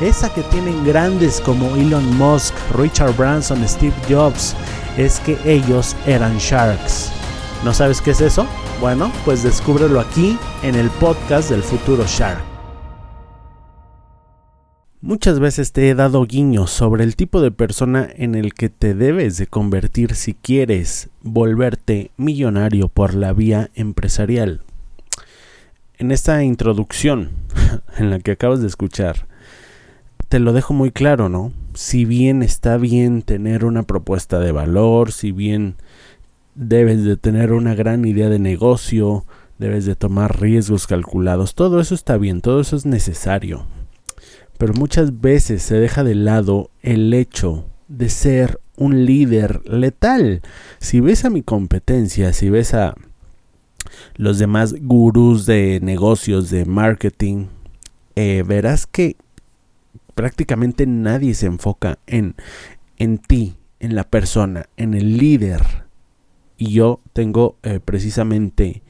esa que tienen grandes como Elon Musk, Richard Branson, Steve Jobs, es que ellos eran sharks. ¿No sabes qué es eso? Bueno, pues descúbrelo aquí en el podcast del futuro Shark. Muchas veces te he dado guiños sobre el tipo de persona en el que te debes de convertir si quieres volverte millonario por la vía empresarial. En esta introducción en la que acabas de escuchar, te lo dejo muy claro, ¿no? Si bien está bien tener una propuesta de valor, si bien debes de tener una gran idea de negocio, debes de tomar riesgos calculados, todo eso está bien, todo eso es necesario. Pero muchas veces se deja de lado el hecho de ser un líder letal. Si ves a mi competencia, si ves a los demás gurús de negocios, de marketing, eh, verás que prácticamente nadie se enfoca en, en ti, en la persona, en el líder. Y yo tengo eh, precisamente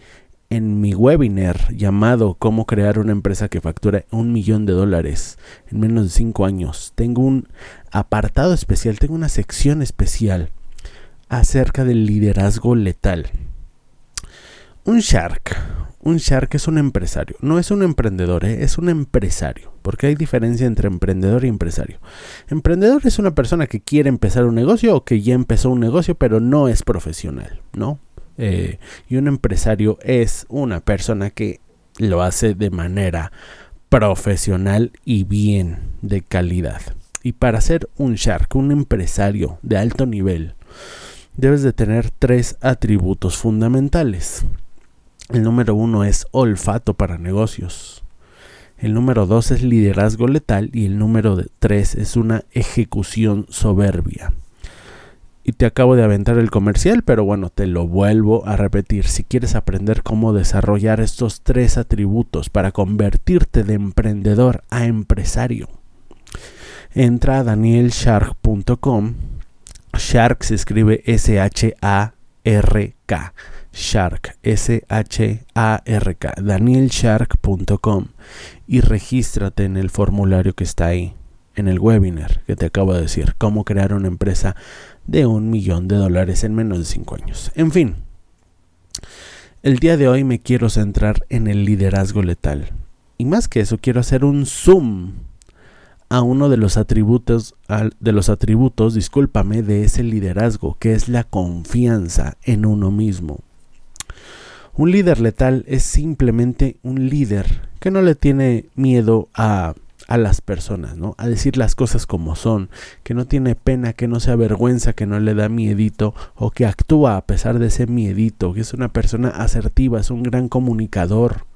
en mi webinar llamado Cómo crear una empresa que factura un millón de dólares en menos de cinco años. Tengo un apartado especial, tengo una sección especial acerca del liderazgo letal. Un shark, un shark es un empresario, no es un emprendedor, ¿eh? es un empresario, porque hay diferencia entre emprendedor y empresario. Emprendedor es una persona que quiere empezar un negocio o que ya empezó un negocio pero no es profesional, ¿no? Eh, y un empresario es una persona que lo hace de manera profesional y bien de calidad. Y para ser un shark, un empresario de alto nivel, debes de tener tres atributos fundamentales. El número uno es olfato para negocios. El número dos es liderazgo letal y el número tres es una ejecución soberbia. Y te acabo de aventar el comercial, pero bueno, te lo vuelvo a repetir. Si quieres aprender cómo desarrollar estos tres atributos para convertirte de emprendedor a empresario, entra a danielshark.com. Shark se escribe S-H-A-R-K Shark, S-H-A-R-K, danielshark.com y regístrate en el formulario que está ahí, en el webinar que te acabo de decir, cómo crear una empresa de un millón de dólares en menos de cinco años. En fin, el día de hoy me quiero centrar en el liderazgo letal. Y más que eso, quiero hacer un zoom a uno de los atributos, de los atributos, discúlpame, de ese liderazgo, que es la confianza en uno mismo. Un líder letal es simplemente un líder que no le tiene miedo a, a las personas, ¿no? A decir las cosas como son, que no tiene pena, que no se avergüenza, que no le da miedito o que actúa a pesar de ese miedito, que es una persona asertiva, es un gran comunicador,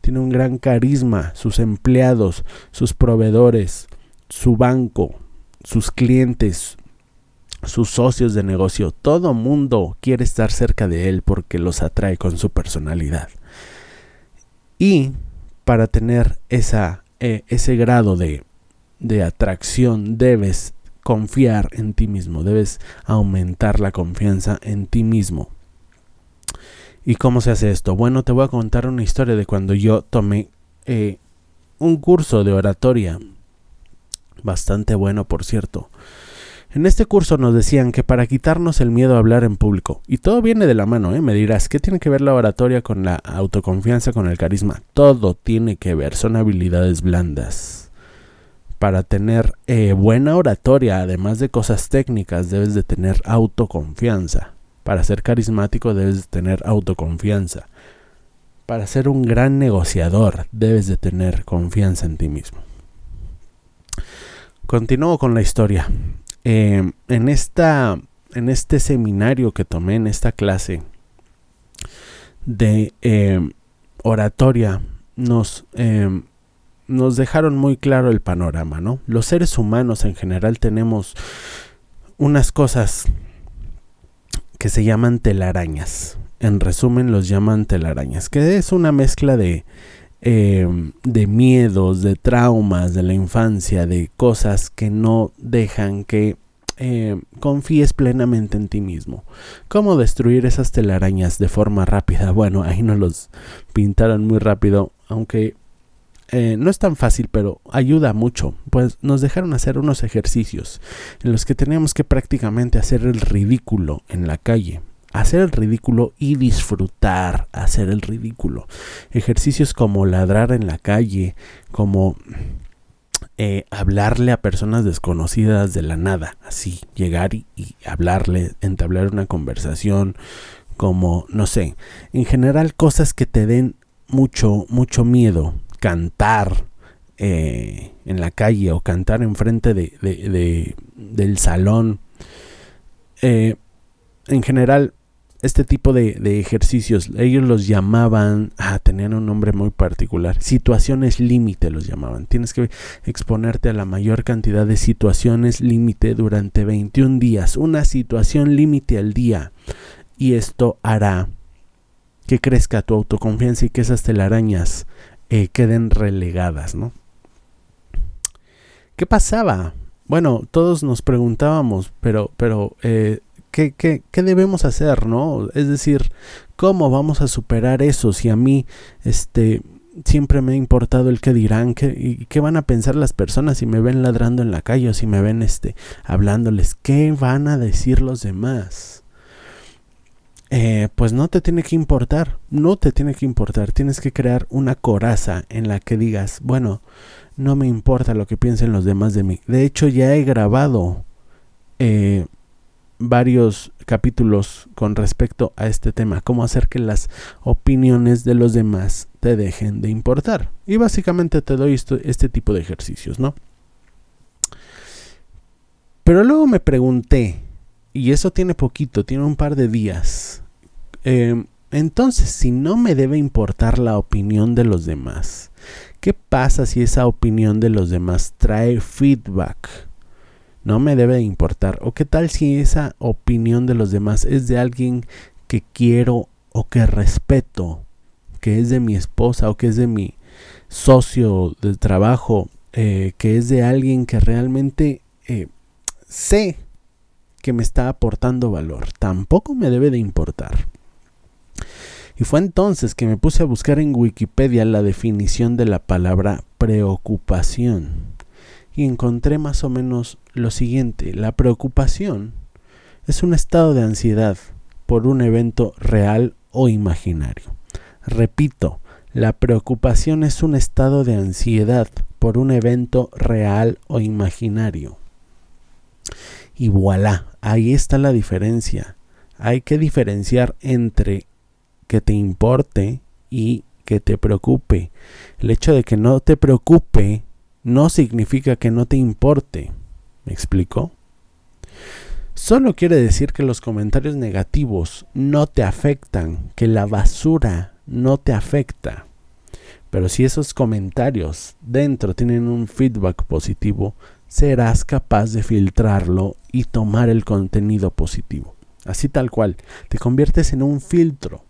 tiene un gran carisma, sus empleados, sus proveedores, su banco, sus clientes, sus socios de negocio, todo mundo quiere estar cerca de él porque los atrae con su personalidad. Y para tener eh, ese grado de, de atracción debes confiar en ti mismo, debes aumentar la confianza en ti mismo. ¿Y cómo se hace esto? Bueno, te voy a contar una historia de cuando yo tomé eh, un curso de oratoria, bastante bueno por cierto, en este curso nos decían que para quitarnos el miedo a hablar en público, y todo viene de la mano, ¿eh? me dirás, ¿qué tiene que ver la oratoria con la autoconfianza, con el carisma? Todo tiene que ver, son habilidades blandas. para tener eh, buena oratoria, además de cosas técnicas, debes de tener autoconfianza. Para ser carismático debes de tener autoconfianza. Para ser un gran negociador debes de tener confianza en ti mismo. Continúo con la historia. Eh, en, esta, en este seminario que tomé, en esta clase de eh, oratoria, nos, eh, nos dejaron muy claro el panorama, ¿no? Los seres humanos en general tenemos unas cosas que se llaman telarañas. En resumen, los llaman telarañas, que es una mezcla de, eh, de miedos, de traumas de la infancia, de cosas que no dejan que eh, confíes plenamente en ti mismo. ¿Cómo destruir esas telarañas de forma rápida? Bueno, ahí nos los pintaron muy rápido, aunque eh, no es tan fácil, pero ayuda mucho. Pues nos dejaron hacer unos ejercicios en los que teníamos que prácticamente hacer el ridículo en la calle. Hacer el ridículo y disfrutar hacer el ridículo. Ejercicios como ladrar en la calle, como eh, hablarle a personas desconocidas de la nada, así, llegar y, hablarle, entablar una conversación, como, no sé, en general cosas que te den mucho, mucho miedo, cantar eh, en la calle o cantar enfrente de, de, del salón. Eh, en general, este tipo de, de, ejercicios, ellos los llamaban, ah, tenían un nombre muy particular, situaciones límite los llamaban. Tienes que exponerte a la mayor cantidad de situaciones límite durante 21 días, una situación límite al día. Y esto hará que crezca tu autoconfianza y que esas telarañas eh, queden relegadas, ¿no? ¿Qué pasaba? Bueno, todos nos preguntábamos, pero, pero, eh, ¿qué, qué, qué debemos hacer, no? Es decir, ¿cómo vamos a superar eso si a mí, este, siempre me ha importado el que dirán, qué, y qué van a pensar las personas si me ven ladrando en la calle o si me ven, este, hablándoles, ¿qué van a decir los demás? eh, pues no te tiene que importar, no te tiene que importar, tienes que crear una coraza en la que digas, bueno, no me importa lo que piensen los demás de mí. De hecho, ya he grabado eh, varios capítulos con respecto a este tema, cómo hacer que las opiniones de los demás te dejen de importar. Y básicamente te doy esto, este tipo de ejercicios, ¿no? Pero luego me pregunté, y eso tiene poquito, tiene un par de días, eh, entonces, si no me debe importar la opinión de los demás, ¿qué pasa si esa opinión de los demás trae feedback? No me debe importar. ¿O qué tal si esa opinión de los demás es de alguien que quiero o que respeto, que es de mi esposa o que es de mi socio de trabajo, eh, que es de alguien que realmente eh, sé que me está aportando valor? Tampoco me debe de importar. Y fue entonces que me puse a buscar en Wikipedia la definición de la palabra preocupación. Y encontré más o menos lo siguiente. La preocupación es un estado de ansiedad por un evento real o imaginario. Repito, la preocupación es un estado de ansiedad por un evento real o imaginario. Y voilà, ahí está la diferencia. Hay que diferenciar entre que te importe y que te preocupe. El hecho de que no te preocupe no significa que no te importe. ¿Me explico? Solo quiere decir que los comentarios negativos no te afectan, que la basura no te afecta. Pero si esos comentarios dentro tienen un feedback positivo, serás capaz de filtrarlo y tomar el contenido positivo. Así tal cual, te conviertes en un filtro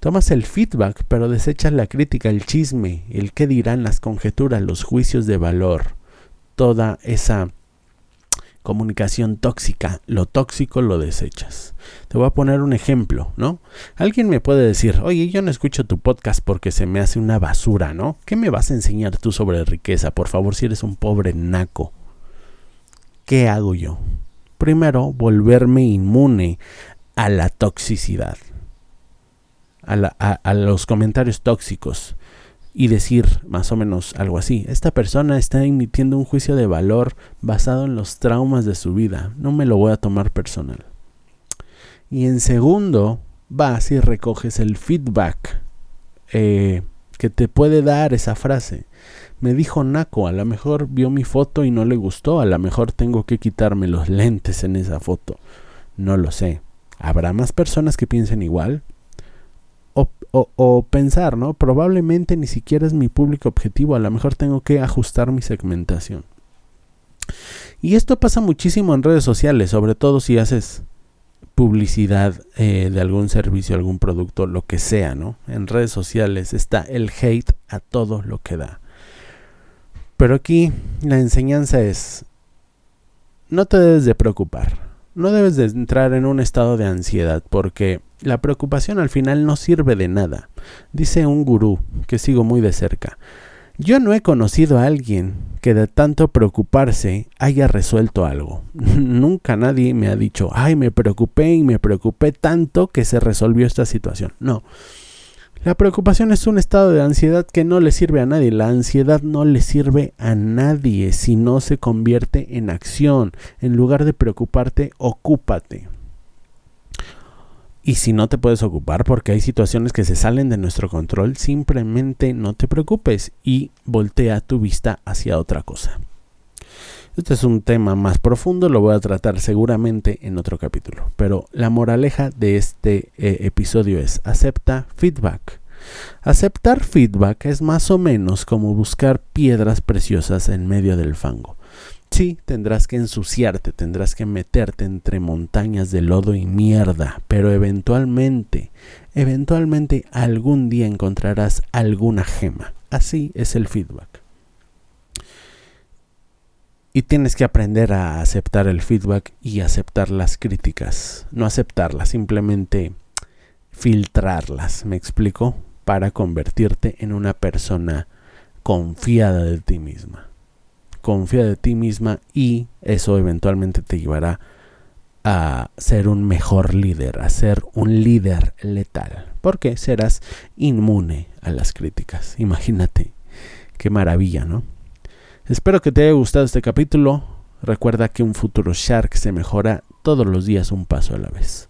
Tomas el feedback, pero desechas la crítica, el chisme, el qué dirán, las conjeturas, los juicios de valor, toda esa comunicación tóxica, lo tóxico lo desechas. Te voy a poner un ejemplo, ¿no? Alguien me puede decir, oye, yo no escucho tu podcast porque se me hace una basura, ¿no? ¿Qué me vas a enseñar tú sobre riqueza? Por favor, si eres un pobre naco. ¿Qué hago yo? Primero, volverme inmune a la toxicidad a, los comentarios tóxicos. y decir más o menos algo así. Esta persona está emitiendo un juicio de valor basado en los traumas de su vida. No me lo voy a tomar personal. Y en segundo, vas y recoges el feedback eh, que te puede dar esa frase. Me dijo Naco, a lo mejor vio mi foto y no le gustó, a lo mejor tengo que quitarme los lentes en esa foto. No lo sé. ¿Habrá más personas que piensen igual? O, pensar, ¿no? Probablemente ni siquiera es mi público objetivo, a lo mejor tengo que ajustar mi segmentación. Y esto pasa muchísimo en redes sociales, sobre todo si haces publicidad eh, de algún servicio, algún producto, lo que sea, ¿no? En redes sociales está el hate a todo lo que da. Pero aquí la enseñanza es, no te debes de preocupar no debes de entrar en un estado de ansiedad porque la preocupación al final no sirve de nada. Dice un gurú que sigo muy de cerca. Yo no he conocido a alguien que de tanto preocuparse haya resuelto algo. Nunca nadie me ha dicho, ay, me preocupé y me preocupé tanto que se resolvió esta situación. No. La preocupación es un estado de ansiedad que no le sirve a nadie. La ansiedad no le sirve a nadie si no se convierte en acción. En lugar de preocuparte, ocúpate. Y si no te puedes ocupar porque hay situaciones que se salen de nuestro control, simplemente no te preocupes y voltea tu vista hacia otra cosa. Este es un tema más profundo, lo voy a tratar seguramente en otro capítulo. Pero la moraleja de este eh, episodio es acepta feedback. Aceptar feedback es más o menos como buscar piedras preciosas en medio del fango. Sí, tendrás que ensuciarte, tendrás que meterte entre montañas de lodo y mierda, pero eventualmente, eventualmente algún día encontrarás alguna gema. Así es el feedback. Y tienes que aprender a aceptar el feedback y aceptar las críticas. No aceptarlas, simplemente filtrarlas, ¿me explico? Para convertirte en una persona confiada de ti misma. Confía de ti misma y eso eventualmente te llevará a ser un mejor líder, a ser un líder letal, porque serás inmune a las críticas. Imagínate, qué maravilla, ¿no? Espero que te haya gustado este capítulo. Recuerda que un futuro Shark se mejora todos los días un paso a la vez.